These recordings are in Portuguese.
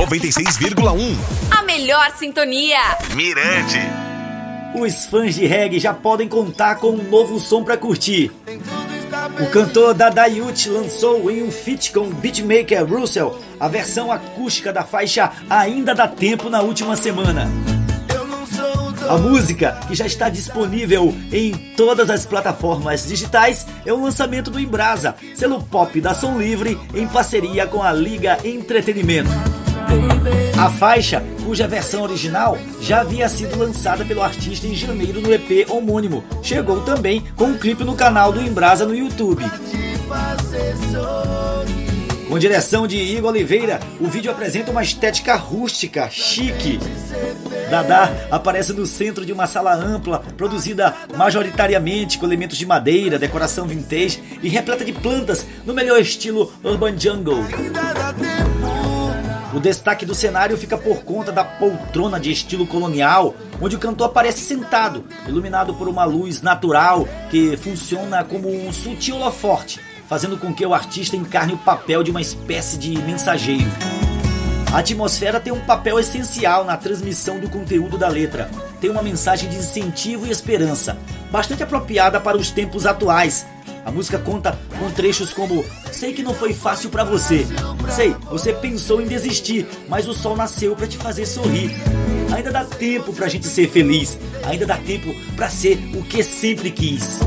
96,1. A melhor sintonia. Mirante. Os fãs de reggae já podem contar com um novo som para curtir. O cantor Dada Yuti lançou em um feat com o beatmaker Russell a versão acústica da faixa Ainda Dá Tempo na última semana. A música, que já está disponível em todas as plataformas digitais, é o lançamento do Embrasa, selo pop da Som Livre, em parceria com a Liga Entretenimento. A faixa, cuja versão original já havia sido lançada pelo artista em janeiro no EP homônimo, chegou também com um clipe no canal do Embrasa no YouTube. Com direção de Igor Oliveira, o vídeo apresenta uma estética rústica, chique. Dada aparece no centro de uma sala ampla, produzida majoritariamente com elementos de madeira, decoração vintage e repleta de plantas no melhor estilo Urban Jungle. O destaque do cenário fica por conta da poltrona de estilo colonial, onde o cantor aparece sentado, iluminado por uma luz natural que funciona como um sutil holoforte, fazendo com que o artista encarne o papel de uma espécie de mensageiro. A atmosfera tem um papel essencial na transmissão do conteúdo da letra. Tem uma mensagem de incentivo e esperança, bastante apropriada para os tempos atuais, a música conta com trechos como Sei que não foi fácil para você. Sei, você pensou em desistir, mas o sol nasceu para te fazer sorrir. Ainda dá tempo pra gente ser feliz. Ainda dá tempo para ser o que sempre quis.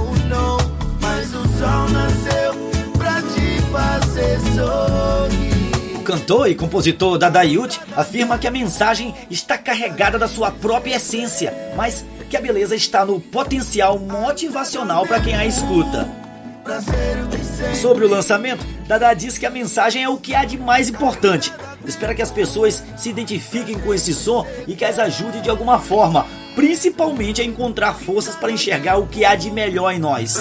Mas o sol nasceu pra te fazer sorrir. Cantor e compositor Dadayut afirma que a mensagem está carregada da sua própria essência, mas que a beleza está no potencial motivacional para quem a escuta. Sobre o lançamento, Dada diz que a mensagem é o que há de mais importante. Espera que as pessoas se identifiquem com esse som e que as ajude de alguma forma, principalmente a encontrar forças para enxergar o que há de melhor em nós.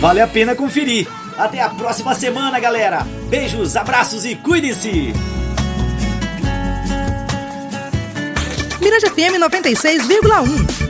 Vale a pena conferir. Até a próxima semana, galera. Beijos, abraços e cuidem-se. Mirante FM 96,1